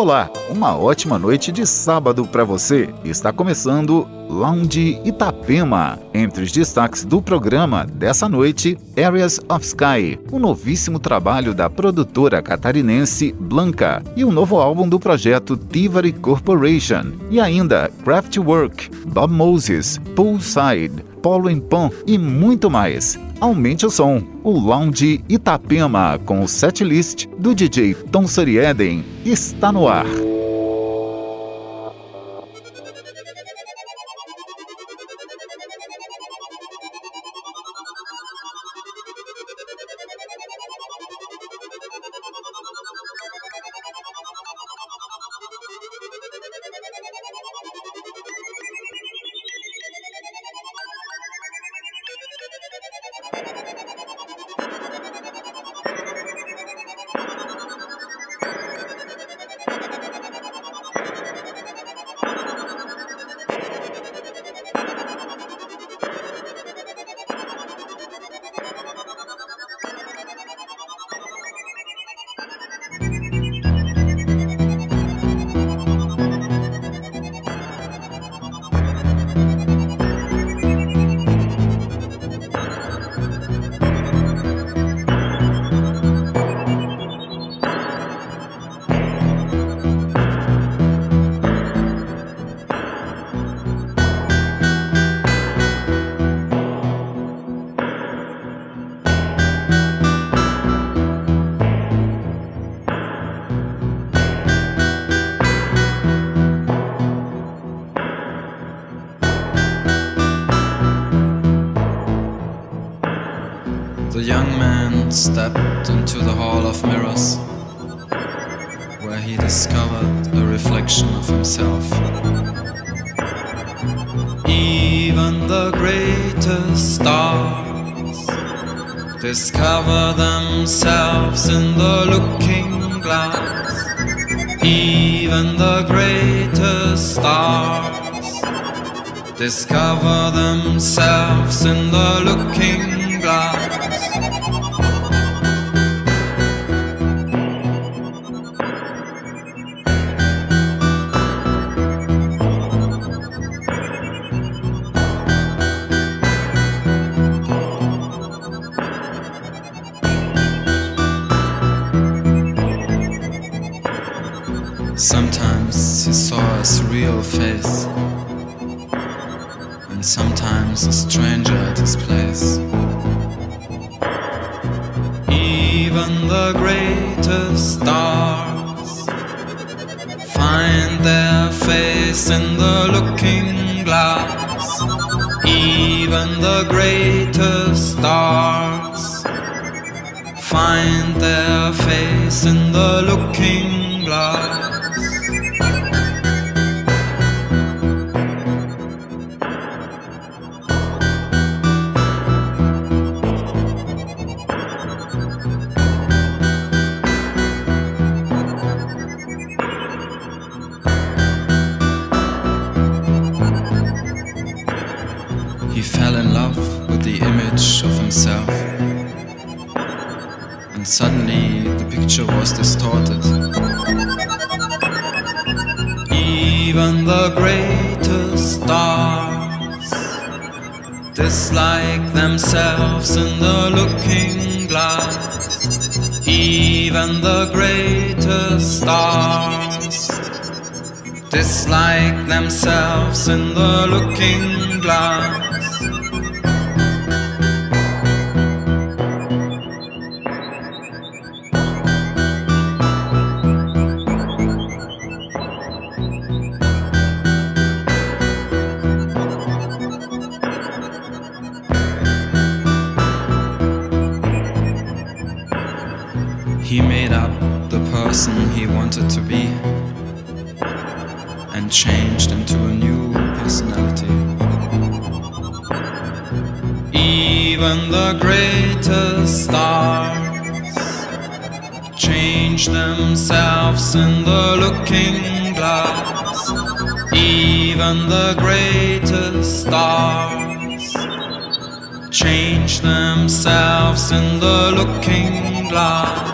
Olá, uma ótima noite de sábado para você. Está começando Lounge Itapema. Entre os destaques do programa dessa noite, Areas of Sky, o novíssimo trabalho da produtora catarinense Blanca e o novo álbum do projeto Tivari Corporation. E ainda Craftwork, Bob Moses, Poolside, Polo em Pan e muito mais. Aumente o som. O Lounge Itapema com o setlist do DJ Tom Sorieden está no ar. Stepped into the hall of mirrors, where he discovered a reflection of himself. Even the greatest stars discover themselves in the looking glass. Even the greatest stars discover themselves in the looking glass. Dislike themselves in the looking glass. Even the greatest stars dislike themselves in the looking glass. The greatest stars change themselves in the looking glass. Even the greatest stars change themselves in the looking glass.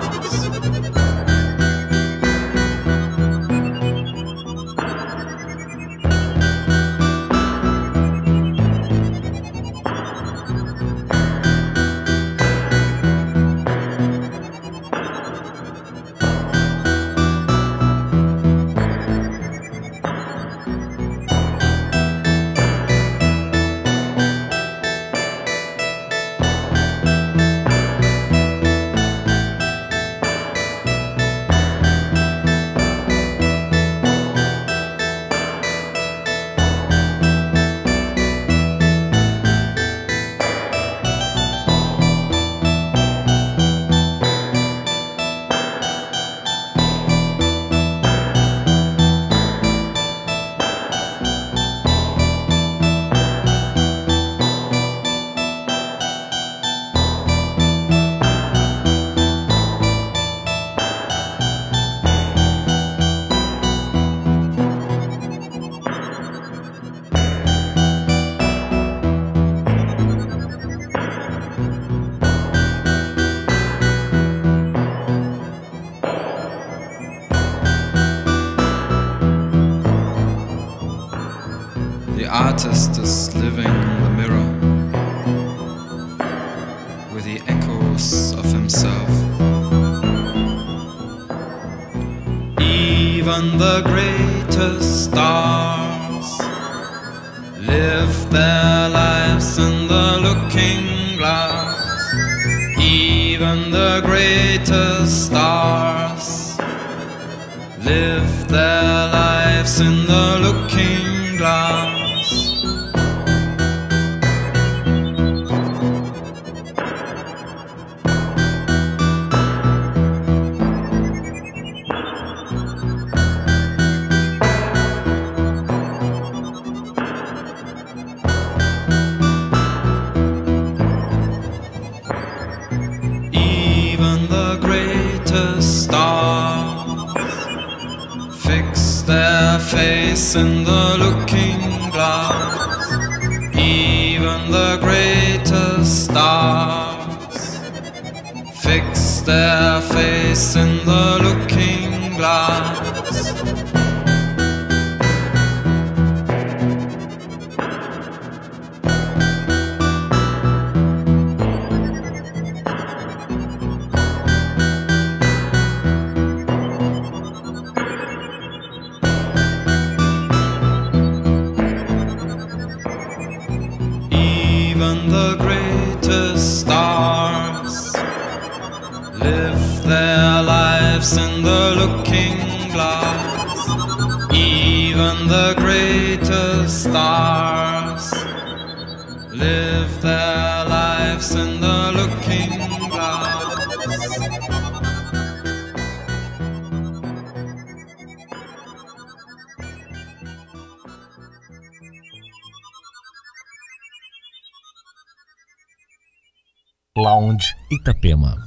Sound Itapema.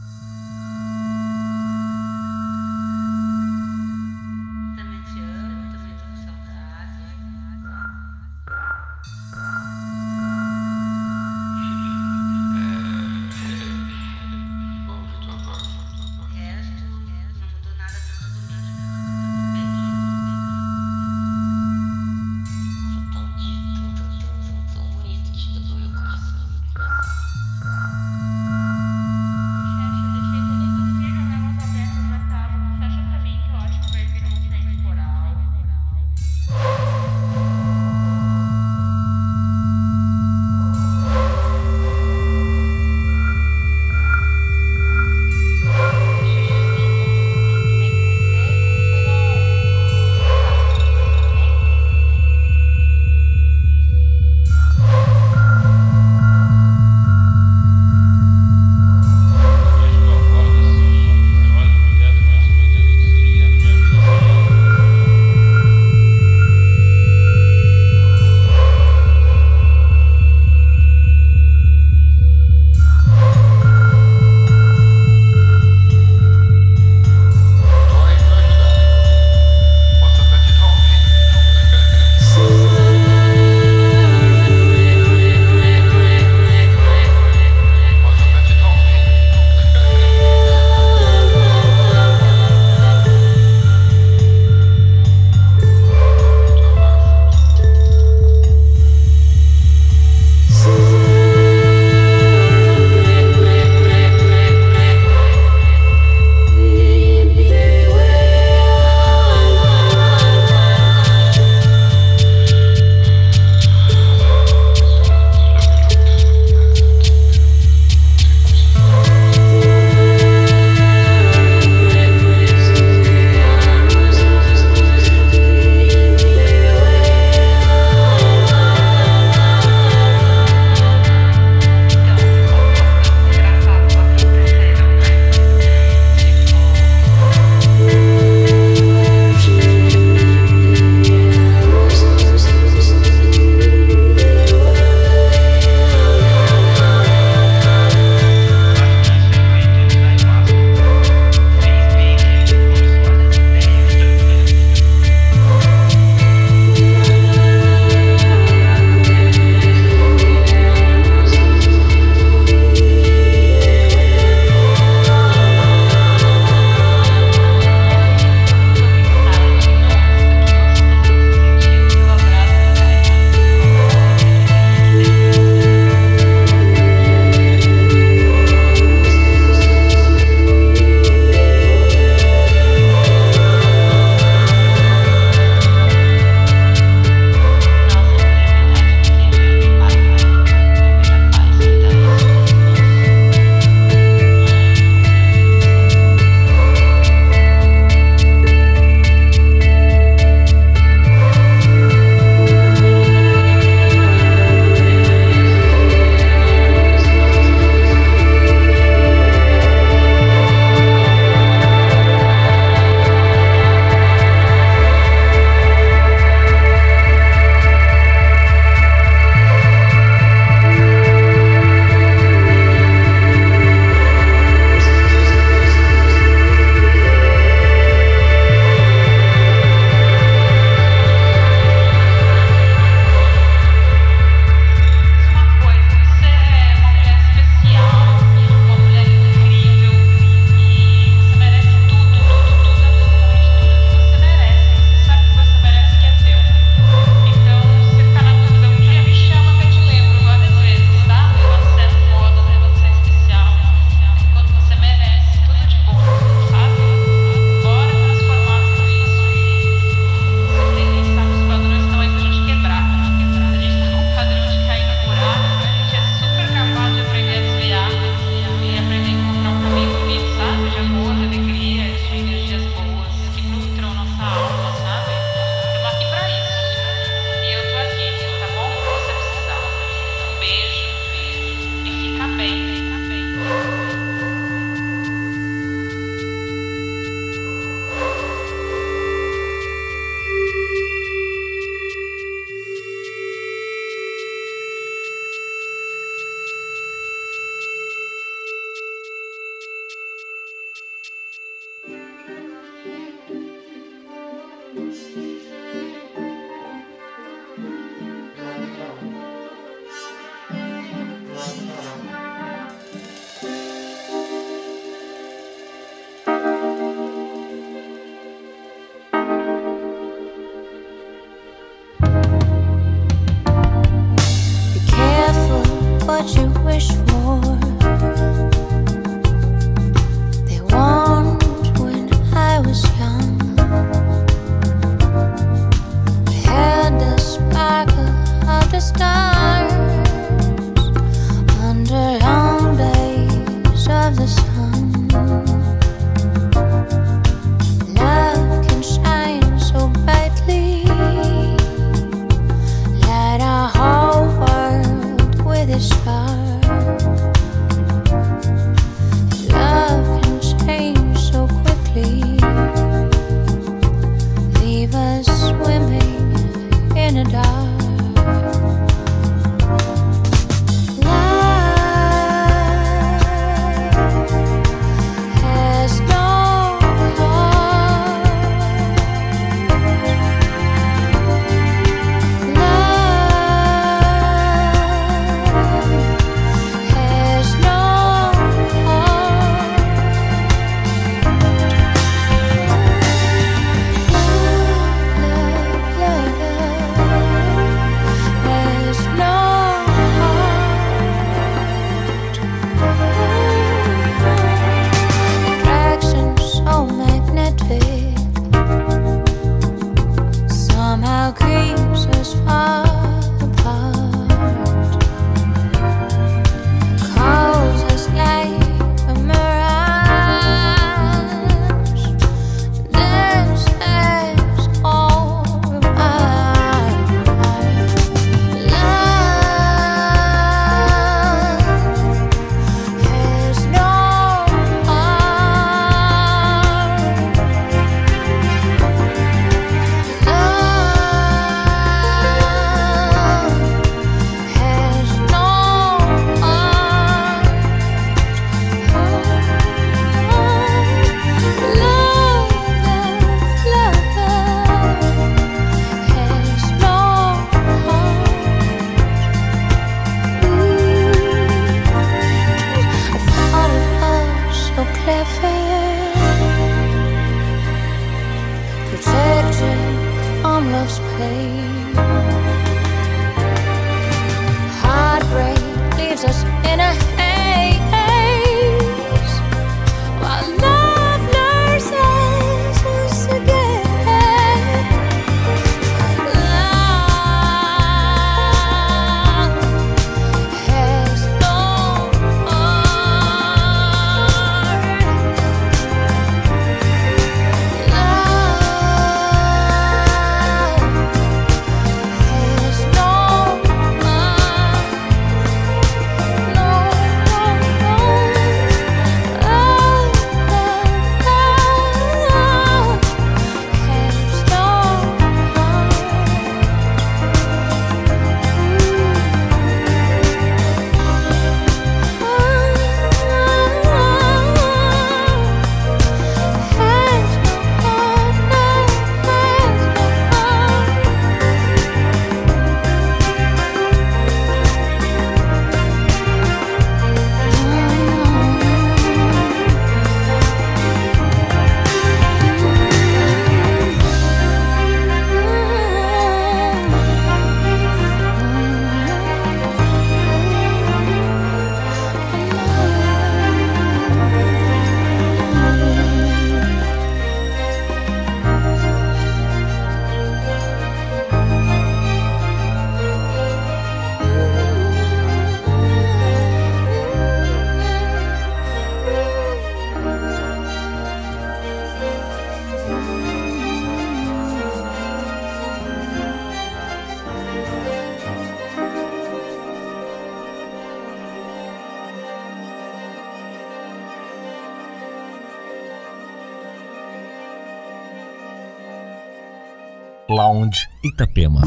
Itapema.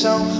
Itapema.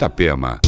Itapema.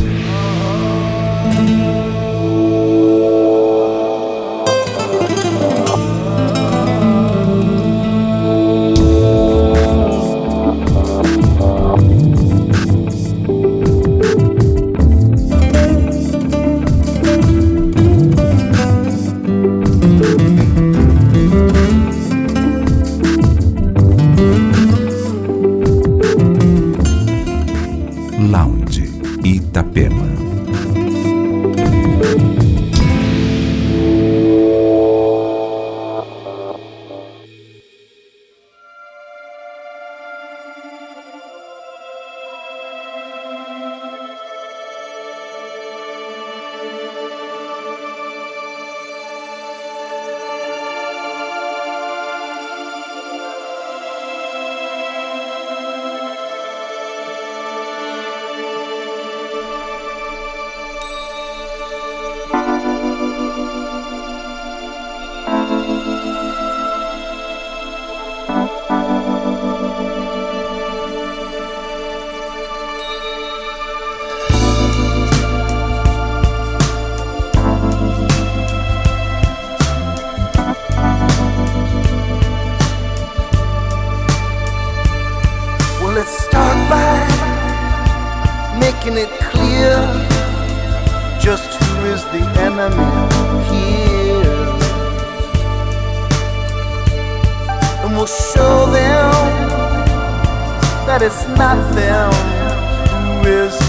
enemy here. And we'll show them that it's not them who is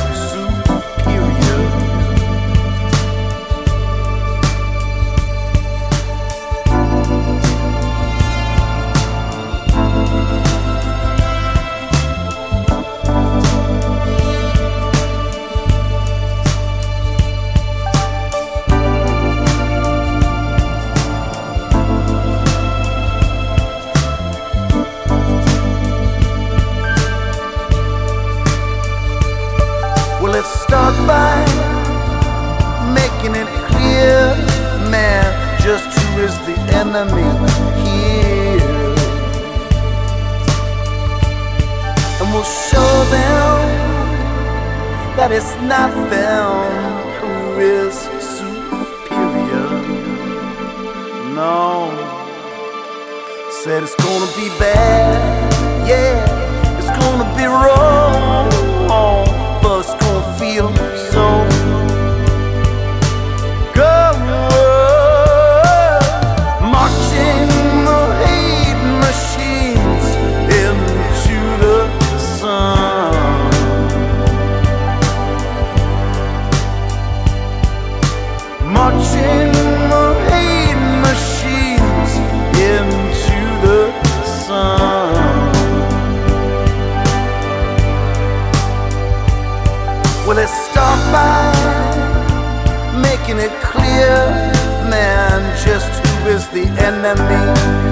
against the enemy.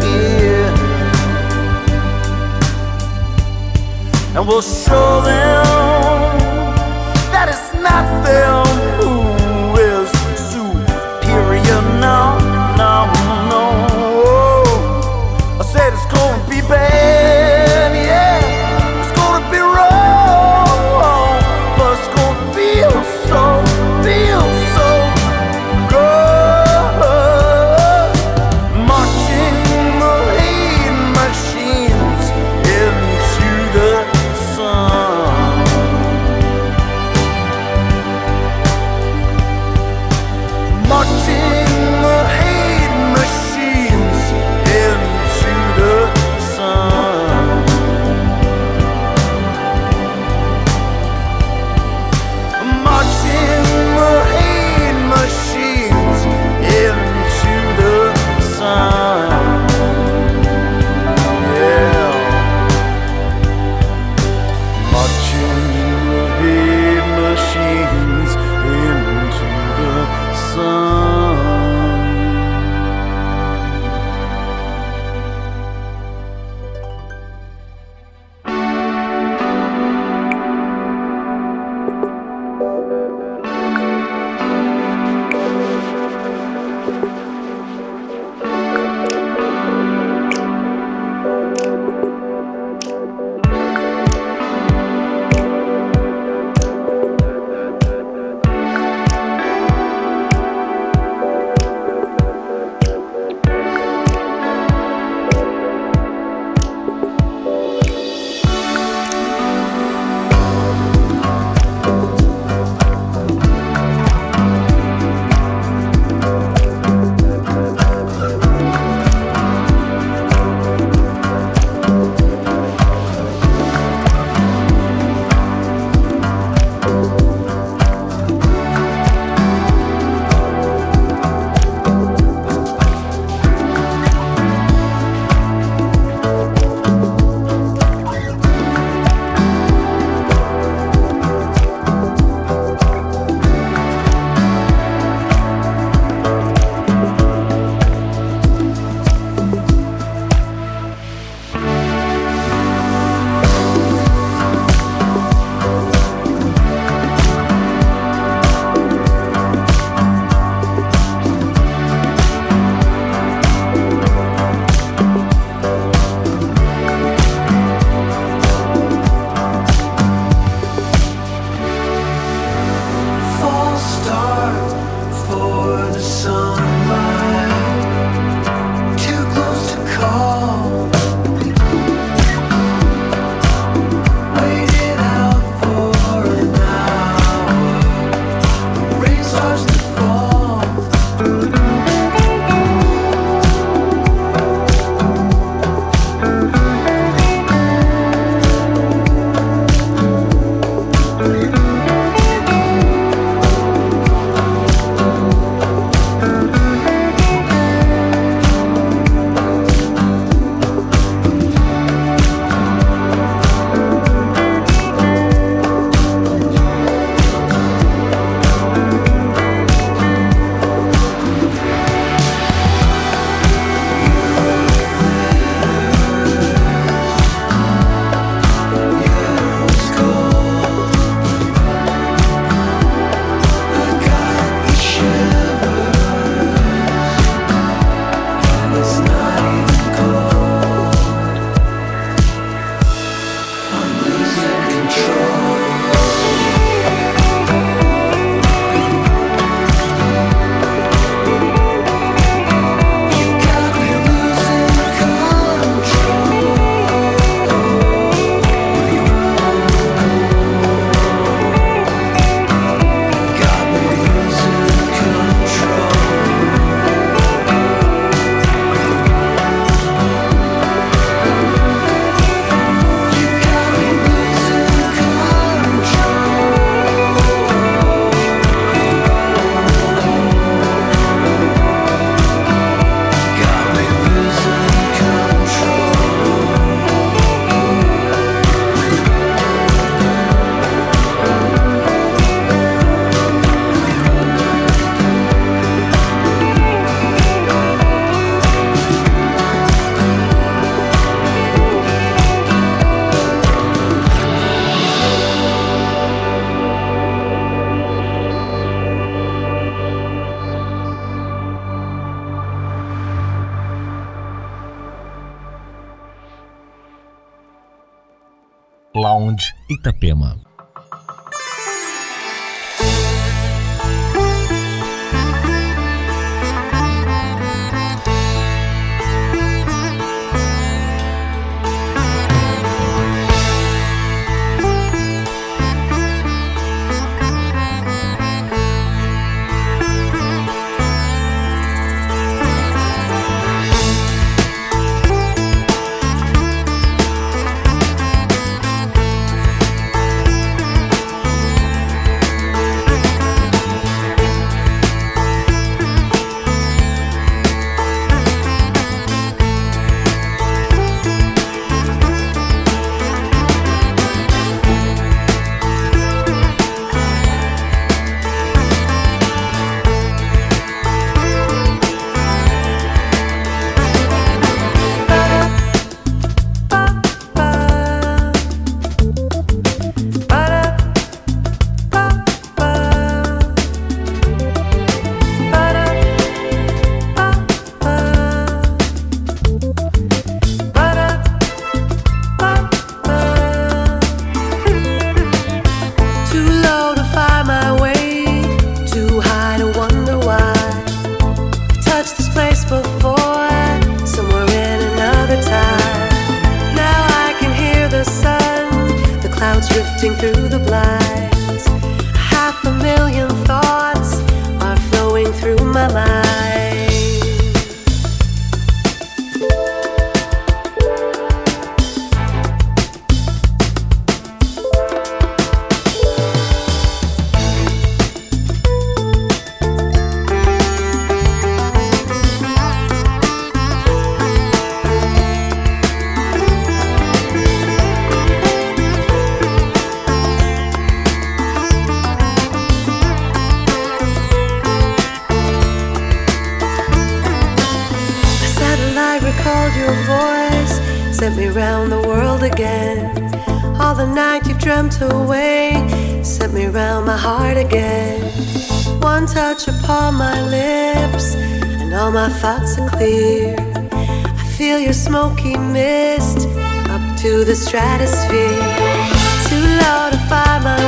here, And we'll show them that it's not them. a smoky mist up to the stratosphere. Too low to find my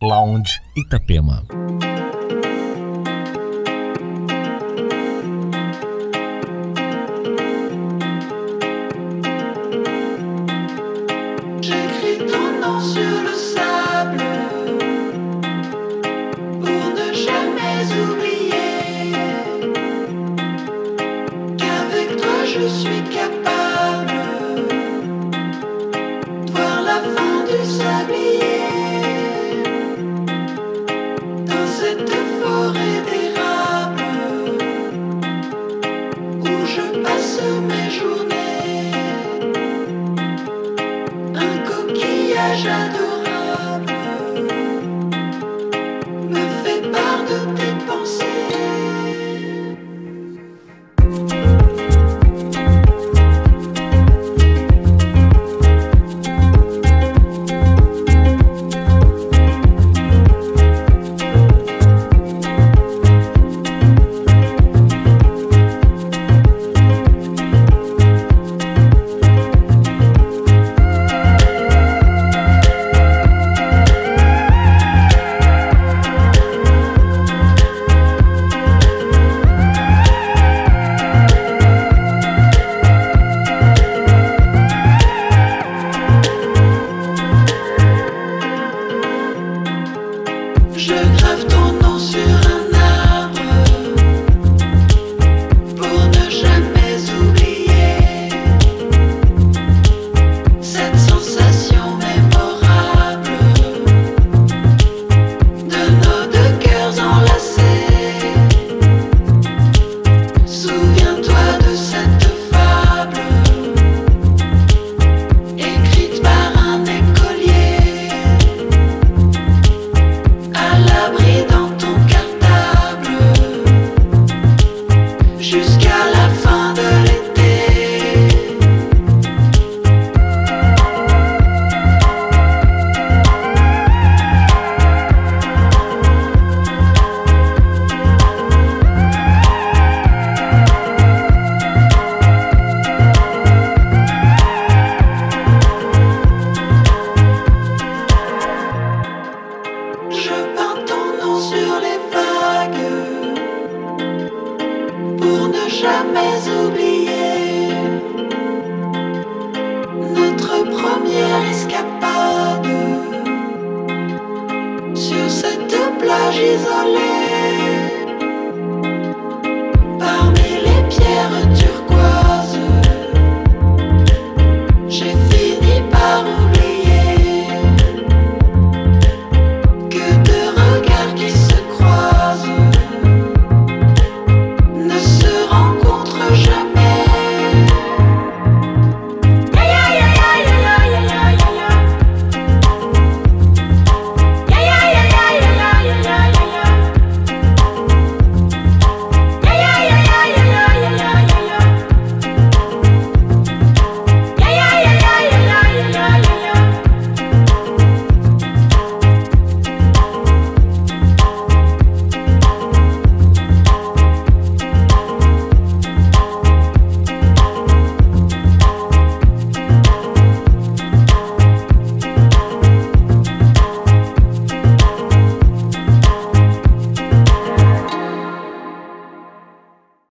Lounge Itapema.